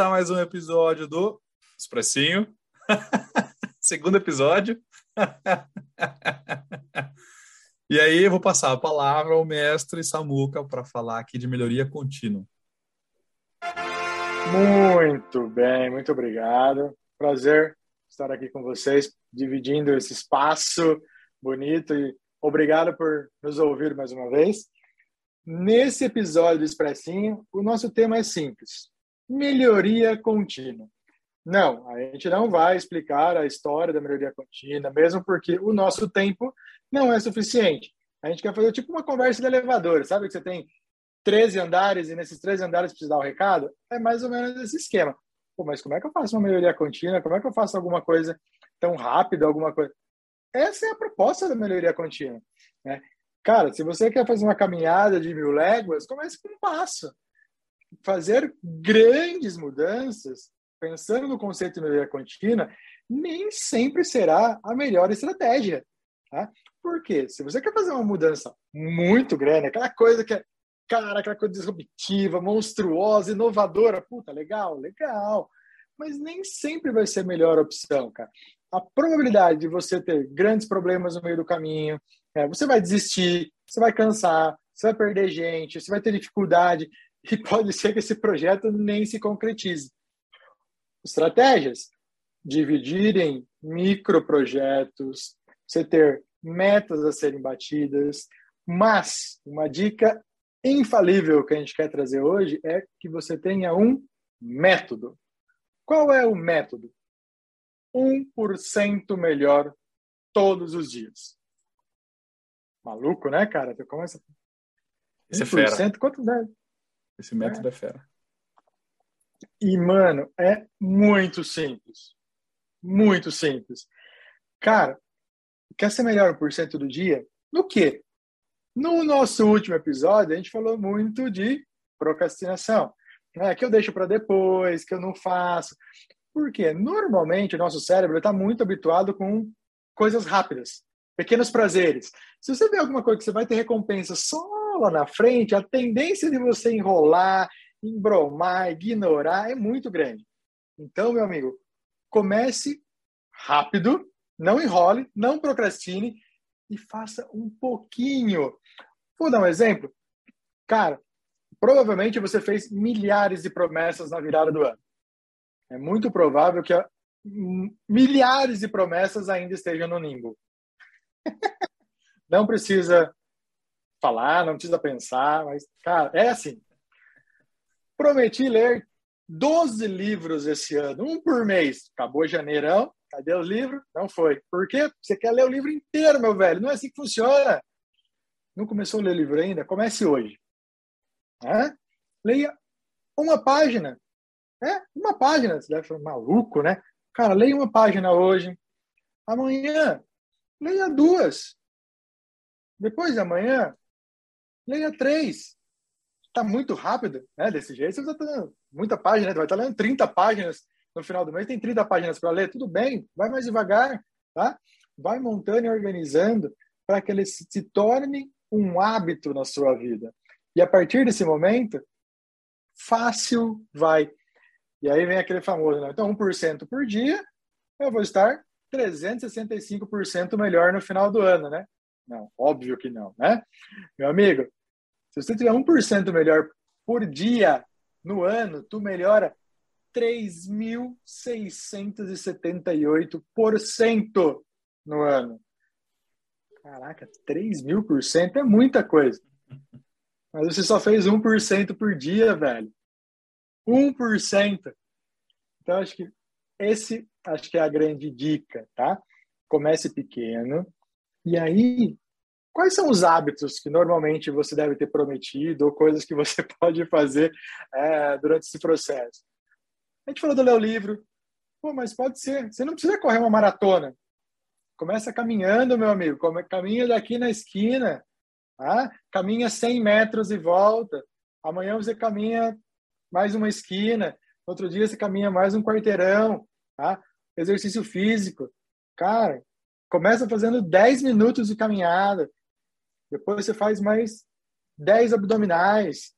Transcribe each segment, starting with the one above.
A mais um episódio do Expressinho. Segundo episódio. e aí, eu vou passar a palavra ao mestre Samuca para falar aqui de melhoria contínua. Muito bem, muito obrigado. Prazer estar aqui com vocês, dividindo esse espaço bonito e obrigado por nos ouvir mais uma vez. Nesse episódio do Expressinho, o nosso tema é simples: melhoria contínua. Não, a gente não vai explicar a história da melhoria contínua, mesmo porque o nosso tempo não é suficiente. A gente quer fazer tipo uma conversa de elevador, sabe que você tem 13 andares e nesses 13 andares precisa dar o um recado? É mais ou menos esse esquema. Pô, mas como é que eu faço uma melhoria contínua? Como é que eu faço alguma coisa tão rápido, alguma coisa? Essa é a proposta da melhoria contínua. Né? Cara, se você quer fazer uma caminhada de mil léguas, comece com um passo. Fazer grandes mudanças, pensando no conceito de melhoria contínua, nem sempre será a melhor estratégia. Tá? Por quê? Se você quer fazer uma mudança muito grande, aquela coisa que é, cara, aquela coisa disruptiva, monstruosa, inovadora, puta, legal, legal. Mas nem sempre vai ser a melhor opção, cara. A probabilidade de você ter grandes problemas no meio do caminho, é, você vai desistir, você vai cansar, você vai perder gente, você vai ter dificuldade e pode ser que esse projeto nem se concretize. Estratégias: dividir em microprojetos, você ter metas a serem batidas, mas uma dica infalível que a gente quer trazer hoje é que você tenha um método. Qual é o método? 1% melhor todos os dias. Maluco, né, cara? Tu começa. Esse é fera. Quanto dá? Esse método é. é fera. E, mano, é muito simples. Muito simples. Cara, quer ser melhor por cento do dia? No quê? No nosso último episódio, a gente falou muito de procrastinação. Né? Que eu deixo para depois, que eu não faço. Por quê? Normalmente, o nosso cérebro está muito habituado com coisas rápidas pequenos prazeres. Se você vê alguma coisa que você vai ter recompensa só lá na frente, a tendência de você enrolar, embromar, ignorar é muito grande. Então, meu amigo, comece rápido, não enrole, não procrastine e faça um pouquinho. Vou dar um exemplo. Cara, provavelmente você fez milhares de promessas na virada do ano. É muito provável que milhares de promessas ainda estejam no nimbo não precisa falar, não precisa pensar, mas, cara, é assim. Prometi ler 12 livros esse ano, um por mês. Acabou janeirão, cadê os livros? Não foi. Por quê? Você quer ler o livro inteiro, meu velho. Não é assim que funciona. Não começou a ler o livro ainda? Comece hoje. Leia uma página. É, uma página. Você deve falar, maluco, né? Cara, leia uma página hoje. Amanhã, leia duas. Depois de amanhã, leia três. Está muito rápido, né? Desse jeito, você está lendo muita página, vai estar tá lendo 30 páginas no final do mês, tem 30 páginas para ler, tudo bem, vai mais devagar, tá? Vai montando e organizando para que ele se, se torne um hábito na sua vida. E a partir desse momento, fácil vai. E aí vem aquele famoso, né? Então, 1% por dia, eu vou estar 365% melhor no final do ano, né? Não, óbvio que não, né? Meu amigo, se você tiver 1% melhor por dia no ano, tu melhora 3.678% no ano. Caraca, 3 mil por cento é muita coisa. Mas você só fez 1% por dia, velho. 1%. Então, acho que esse acho que é a grande dica, tá? Comece pequeno. E aí, quais são os hábitos que normalmente você deve ter prometido ou coisas que você pode fazer é, durante esse processo? A gente falou do ler o livro. Pô, mas pode ser. Você não precisa correr uma maratona. Começa caminhando, meu amigo. Caminha daqui na esquina. Tá? Caminha 100 metros e volta. Amanhã você caminha mais uma esquina. Outro dia você caminha mais um quarteirão. Tá? exercício físico. Cara, começa fazendo 10 minutos de caminhada. Depois você faz mais 10 abdominais.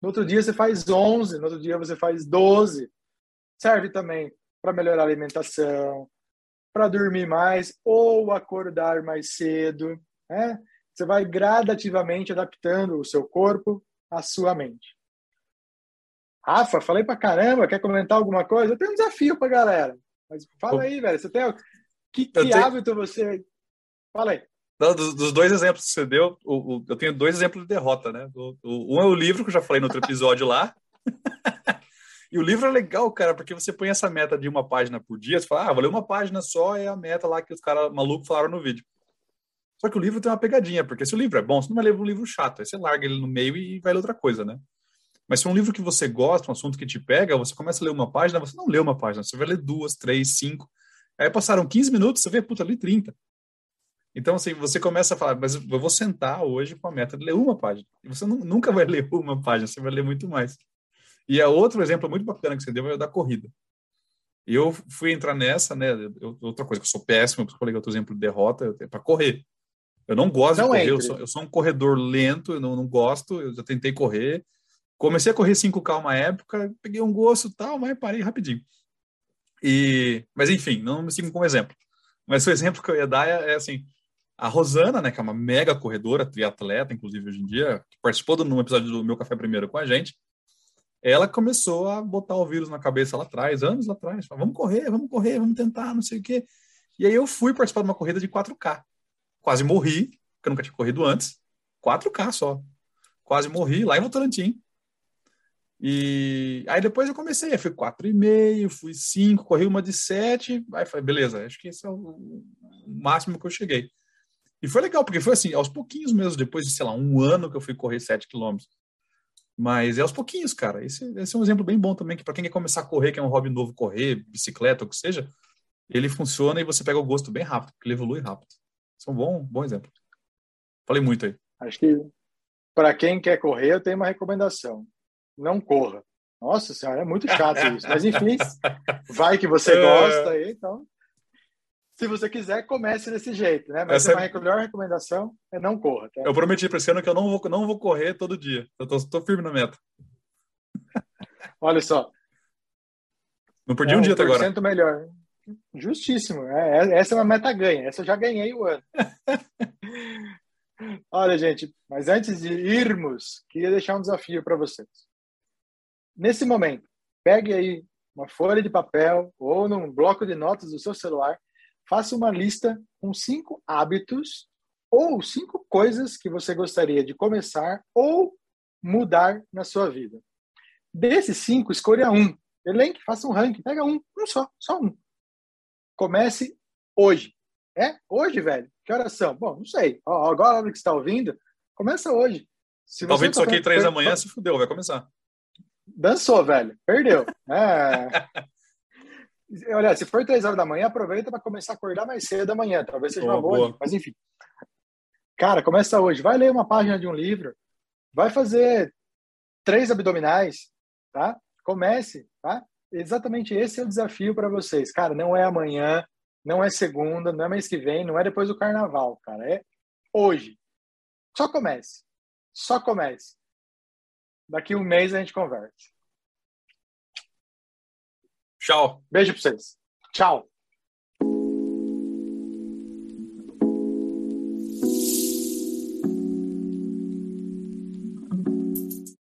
No outro dia você faz 11, no outro dia você faz 12. Serve também para melhorar a alimentação, para dormir mais ou acordar mais cedo. Né? Você vai gradativamente adaptando o seu corpo à sua mente. Rafa, falei pra caramba, quer comentar alguma coisa? Eu tenho um desafio pra galera. Mas fala aí, velho. Você tem. Que, que tenho... hábito você. Fala aí. Não, dos, dos, dois exemplos que você deu, o, o, eu tenho dois exemplos de derrota, né? O, um é o livro, que eu já falei no outro episódio lá. e o livro é legal, cara, porque você põe essa meta de uma página por dia, você fala, ah, vou ler uma página só, é a meta lá que os caras malucos falaram no vídeo. Só que o livro tem uma pegadinha, porque se o livro é bom, você não vai ler um livro chato, aí você larga ele no meio e vai ler outra coisa, né? Mas se é um livro que você gosta, um assunto que te pega, você começa a ler uma página, você não lê uma página, você vai ler duas, três, cinco. Aí passaram 15 minutos, você vê, puta, li 30. Então, assim, você começa a falar, mas eu vou sentar hoje com a meta de ler uma página. E você nunca vai ler uma página, você vai ler muito mais. E a outro exemplo muito bacana que você deu é o da corrida. Eu fui entrar nessa, né? Eu, outra coisa que eu sou péssimo, eu falei outro exemplo de derrota, é para correr. Eu não gosto não de correr, eu sou, eu sou, um corredor lento, eu não, não gosto, eu já tentei correr. Comecei a correr 5K uma época, peguei um gosto tal, mas parei rapidinho. E, mas enfim, não me sigam como exemplo. Mas o exemplo que eu ia dar é, é assim, a Rosana, né, que é uma mega corredora, triatleta, inclusive hoje em dia, que participou de um episódio do Meu Café Primeiro com a gente, ela começou a botar o vírus na cabeça lá atrás, anos lá atrás. Falou, vamos correr, vamos correr, vamos tentar, não sei o quê. E aí eu fui participar de uma corrida de 4K. Quase morri, porque eu nunca tinha corrido antes. 4K só. Quase morri lá em Votorantim. E aí depois eu comecei, eu fui 4,5, fui 5, corri uma de 7, aí falei, beleza, acho que esse é o máximo que eu cheguei. E foi legal, porque foi assim, aos pouquinhos mesmo, depois de, sei lá, um ano que eu fui correr 7 quilômetros. Mas é aos pouquinhos, cara. Esse, esse, é um exemplo bem bom também, que para quem quer começar a correr, que é um hobby novo, correr, bicicleta, ou o que seja, ele funciona e você pega o gosto bem rápido, porque ele evolui rápido. Esse é um bom, bom exemplo. Falei muito aí. Acho que para quem quer correr, eu tenho uma recomendação. Não corra. Nossa senhora, é muito chato isso. Mas enfim, vai que você é. gosta então se você quiser, comece desse jeito, né? Mas Essa é... a melhor recomendação é não corra. Tá? Eu prometi para esse ano que eu não vou, não vou correr todo dia. Eu tô firme na meta. Olha só. Não perdi é, um dia até agora. melhor. Justíssimo. É, é, essa é uma meta ganha. Essa eu já ganhei o ano. Olha, gente, mas antes de irmos, queria deixar um desafio para vocês. Nesse momento, pegue aí uma folha de papel ou num bloco de notas do seu celular faça uma lista com cinco hábitos ou cinco coisas que você gostaria de começar ou mudar na sua vida. Desses cinco, escolha um. Elenque, faça um ranking, pega um, um só, só um. Comece hoje. É? Hoje, velho? Que horas são? Bom, não sei. Ó, agora, a hora que você está ouvindo, começa hoje. Se tá ouvindo isso aqui três da manhã, se fudeu, vai começar. Dançou, velho. Perdeu. É. Olha, se for três horas da manhã, aproveita para começar a acordar mais cedo amanhã. Talvez seja uma boa, boa. mas enfim. Cara, começa hoje. Vai ler uma página de um livro. Vai fazer três abdominais, tá? Comece, tá? Exatamente esse é o desafio para vocês. Cara, não é amanhã, não é segunda, não é mês que vem, não é depois do carnaval, cara. É hoje. Só comece. Só comece. Daqui um mês a gente conversa. Tchau. Beijo para vocês. Tchau.